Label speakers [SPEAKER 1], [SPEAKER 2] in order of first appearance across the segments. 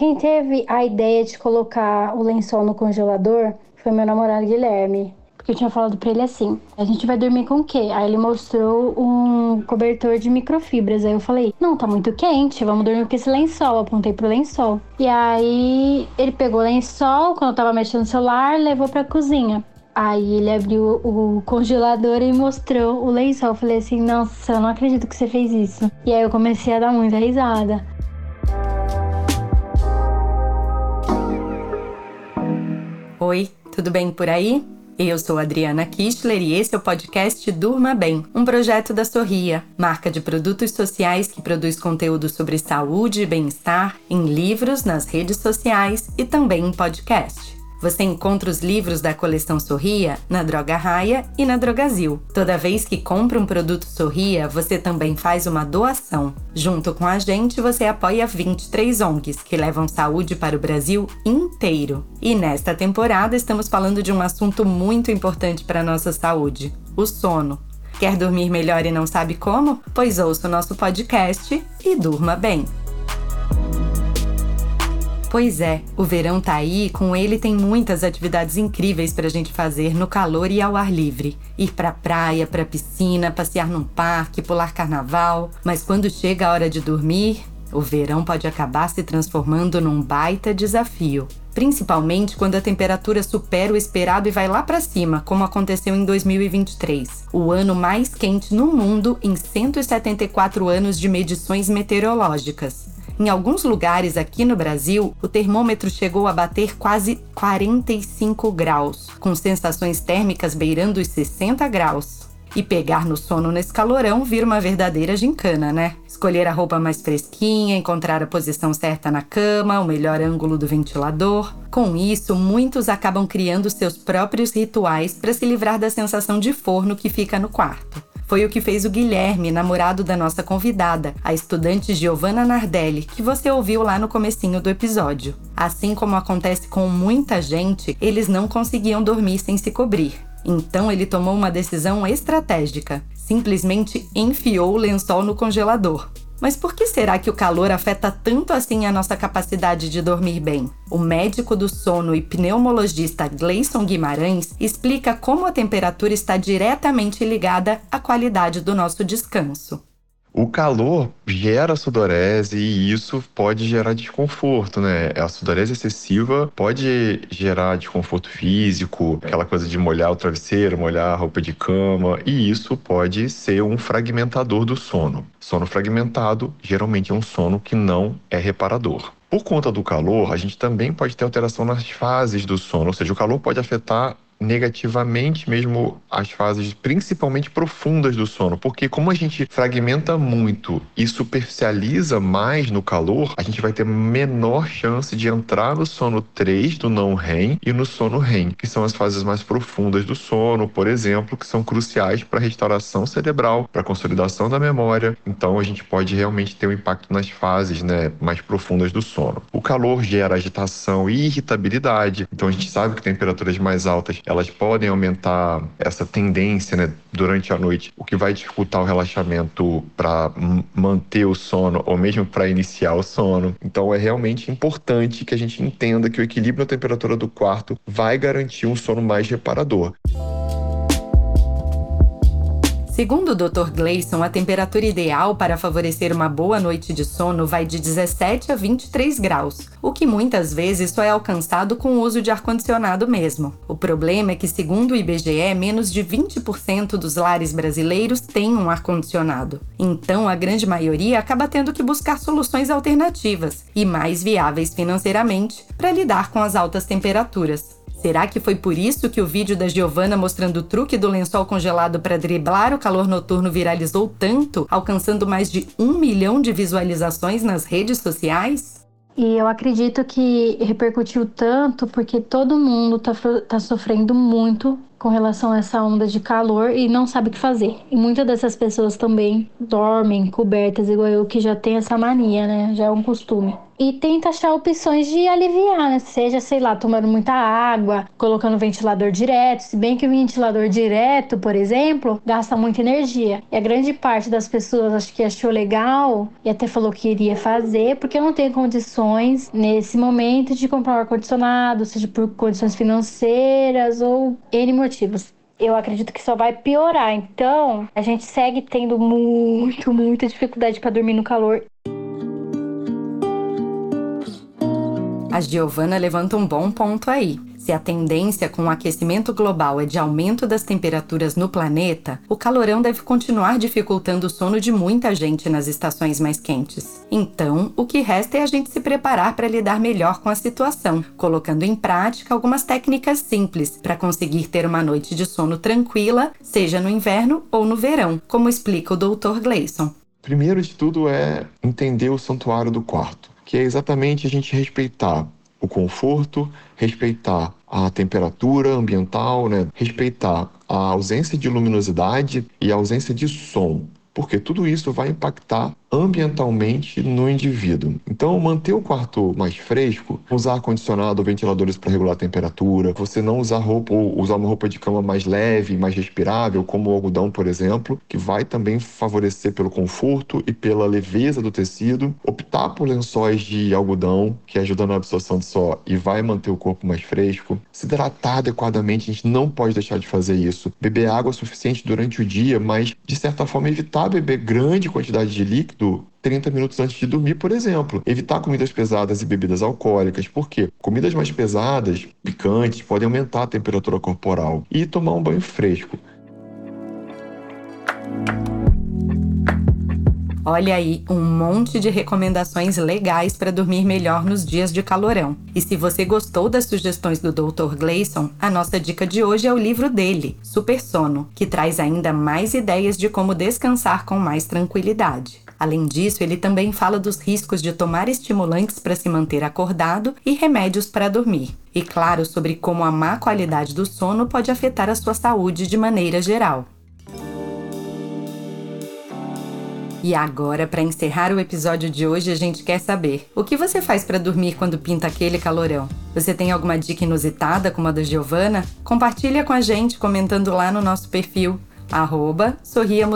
[SPEAKER 1] Quem teve a ideia de colocar o lençol no congelador foi meu namorado Guilherme. Porque eu tinha falado pra ele assim: a gente vai dormir com o quê? Aí ele mostrou um cobertor de microfibras. Aí eu falei: não, tá muito quente, vamos dormir com esse lençol. Eu apontei pro lençol. E aí ele pegou o lençol, quando eu tava mexendo no celular, levou pra cozinha. Aí ele abriu o congelador e mostrou o lençol. Eu falei assim: nossa, eu não acredito que você fez isso. E aí eu comecei a dar muita risada.
[SPEAKER 2] Oi, tudo bem por aí? Eu sou Adriana Kistler e esse é o podcast Durma Bem, um projeto da Sorria, marca de produtos sociais que produz conteúdo sobre saúde e bem-estar em livros, nas redes sociais e também em podcast. Você encontra os livros da coleção Sorria na Droga Raia e na Drogazil. Toda vez que compra um produto Sorria, você também faz uma doação. Junto com a gente, você apoia 23 ONGs que levam saúde para o Brasil inteiro. E nesta temporada estamos falando de um assunto muito importante para a nossa saúde: o sono. Quer dormir melhor e não sabe como? Pois ouça o nosso podcast e durma bem. Pois é, o verão tá aí e com ele tem muitas atividades incríveis pra gente fazer no calor e ao ar livre. Ir pra praia, pra piscina, passear num parque, pular carnaval. Mas quando chega a hora de dormir, o verão pode acabar se transformando num baita desafio. Principalmente quando a temperatura supera o esperado e vai lá para cima, como aconteceu em 2023, o ano mais quente no mundo em 174 anos de medições meteorológicas. Em alguns lugares aqui no Brasil, o termômetro chegou a bater quase 45 graus, com sensações térmicas beirando os 60 graus. E pegar no sono nesse calorão vira uma verdadeira gincana, né? Escolher a roupa mais fresquinha, encontrar a posição certa na cama, o melhor ângulo do ventilador. Com isso, muitos acabam criando seus próprios rituais para se livrar da sensação de forno que fica no quarto. Foi o que fez o Guilherme, namorado da nossa convidada, a estudante Giovanna Nardelli, que você ouviu lá no comecinho do episódio. Assim como acontece com muita gente, eles não conseguiam dormir sem se cobrir. Então ele tomou uma decisão estratégica. Simplesmente enfiou o lençol no congelador. Mas por que será que o calor afeta tanto assim a nossa capacidade de dormir bem? O médico do sono e pneumologista Gleison Guimarães explica como a temperatura está diretamente ligada à qualidade do nosso descanso.
[SPEAKER 3] O calor gera sudorese e isso pode gerar desconforto, né? A sudorese excessiva pode gerar desconforto físico, aquela coisa de molhar o travesseiro, molhar a roupa de cama, e isso pode ser um fragmentador do sono. Sono fragmentado geralmente é um sono que não é reparador. Por conta do calor, a gente também pode ter alteração nas fases do sono, ou seja, o calor pode afetar negativamente mesmo as fases principalmente profundas do sono, porque como a gente fragmenta muito e superficializa mais no calor, a gente vai ter menor chance de entrar no sono 3 do não REM e no sono REM, que são as fases mais profundas do sono, por exemplo, que são cruciais para a restauração cerebral, para a consolidação da memória. Então a gente pode realmente ter um impacto nas fases, né, mais profundas do sono. O calor gera agitação e irritabilidade. Então a gente sabe que temperaturas mais altas elas podem aumentar essa tendência né, durante a noite, o que vai dificultar o relaxamento para manter o sono ou mesmo para iniciar o sono. Então é realmente importante que a gente entenda que o equilíbrio na temperatura do quarto vai garantir um sono mais reparador.
[SPEAKER 2] Segundo o Dr. Gleison, a temperatura ideal para favorecer uma boa noite de sono vai de 17 a 23 graus, o que muitas vezes só é alcançado com o uso de ar-condicionado mesmo. O problema é que, segundo o IBGE, menos de 20% dos lares brasileiros têm um ar-condicionado. Então, a grande maioria acaba tendo que buscar soluções alternativas e mais viáveis financeiramente para lidar com as altas temperaturas. Será que foi por isso que o vídeo da Giovanna mostrando o truque do lençol congelado para driblar o calor noturno viralizou tanto, alcançando mais de um milhão de visualizações nas redes sociais?
[SPEAKER 1] E eu acredito que repercutiu tanto porque todo mundo tá, tá sofrendo muito com relação a essa onda de calor e não sabe o que fazer. E muitas dessas pessoas também dormem cobertas, igual eu, que já tem essa mania, né? Já é um costume e tenta achar opções de aliviar, né? Seja, sei lá, tomando muita água, colocando ventilador direto. Se bem que o ventilador direto, por exemplo, gasta muita energia. E a grande parte das pessoas acho que achou legal e até falou que iria fazer, porque não tem condições nesse momento de comprar um ar-condicionado, seja por condições financeiras ou N motivos eu acredito que só vai piorar. Então, a gente segue tendo muito, muita dificuldade para dormir no calor.
[SPEAKER 2] A Giovana levanta um bom ponto aí. Se a tendência com o aquecimento global é de aumento das temperaturas no planeta, o calorão deve continuar dificultando o sono de muita gente nas estações mais quentes. Então, o que resta é a gente se preparar para lidar melhor com a situação, colocando em prática algumas técnicas simples para conseguir ter uma noite de sono tranquila, seja no inverno ou no verão, como explica o Dr. Gleison.
[SPEAKER 3] Primeiro de tudo é entender o santuário do quarto que é exatamente a gente respeitar o conforto, respeitar a temperatura ambiental, né? respeitar a ausência de luminosidade e a ausência de som, porque tudo isso vai impactar ambientalmente no indivíduo. Então, manter o quarto mais fresco, usar ar-condicionado ou ventiladores para regular a temperatura, você não usar roupa ou usar uma roupa de cama mais leve, mais respirável, como o algodão, por exemplo, que vai também favorecer pelo conforto e pela leveza do tecido. Optar por lençóis de algodão, que ajuda na absorção de sol e vai manter o corpo mais fresco. Se hidratar adequadamente, a gente não pode deixar de fazer isso. Beber água suficiente durante o dia, mas de certa forma evitar beber grande quantidade de líquido 30 minutos antes de dormir, por exemplo. Evitar comidas pesadas e bebidas alcoólicas, porque comidas mais pesadas, picantes, podem aumentar a temperatura corporal. E tomar um banho fresco.
[SPEAKER 2] Olha aí, um monte de recomendações legais para dormir melhor nos dias de calorão. E se você gostou das sugestões do Dr. Gleison, a nossa dica de hoje é o livro dele, Super Sono, que traz ainda mais ideias de como descansar com mais tranquilidade. Além disso, ele também fala dos riscos de tomar estimulantes para se manter acordado e remédios para dormir. E claro, sobre como a má qualidade do sono pode afetar a sua saúde de maneira geral. E agora, para encerrar o episódio de hoje, a gente quer saber: o que você faz para dormir quando pinta aquele calorão? Você tem alguma dica inusitada como a da Giovana? Compartilha com a gente comentando lá no nosso perfil arroba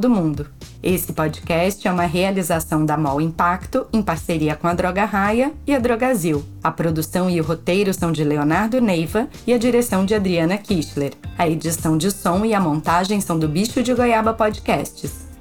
[SPEAKER 2] do Mundo. Esse podcast é uma realização da MOL Impacto em parceria com a Droga Raia e a Drogazil. A produção e o roteiro são de Leonardo Neiva e a direção de Adriana Kischler. A edição de som e a montagem são do Bicho de Goiaba Podcasts.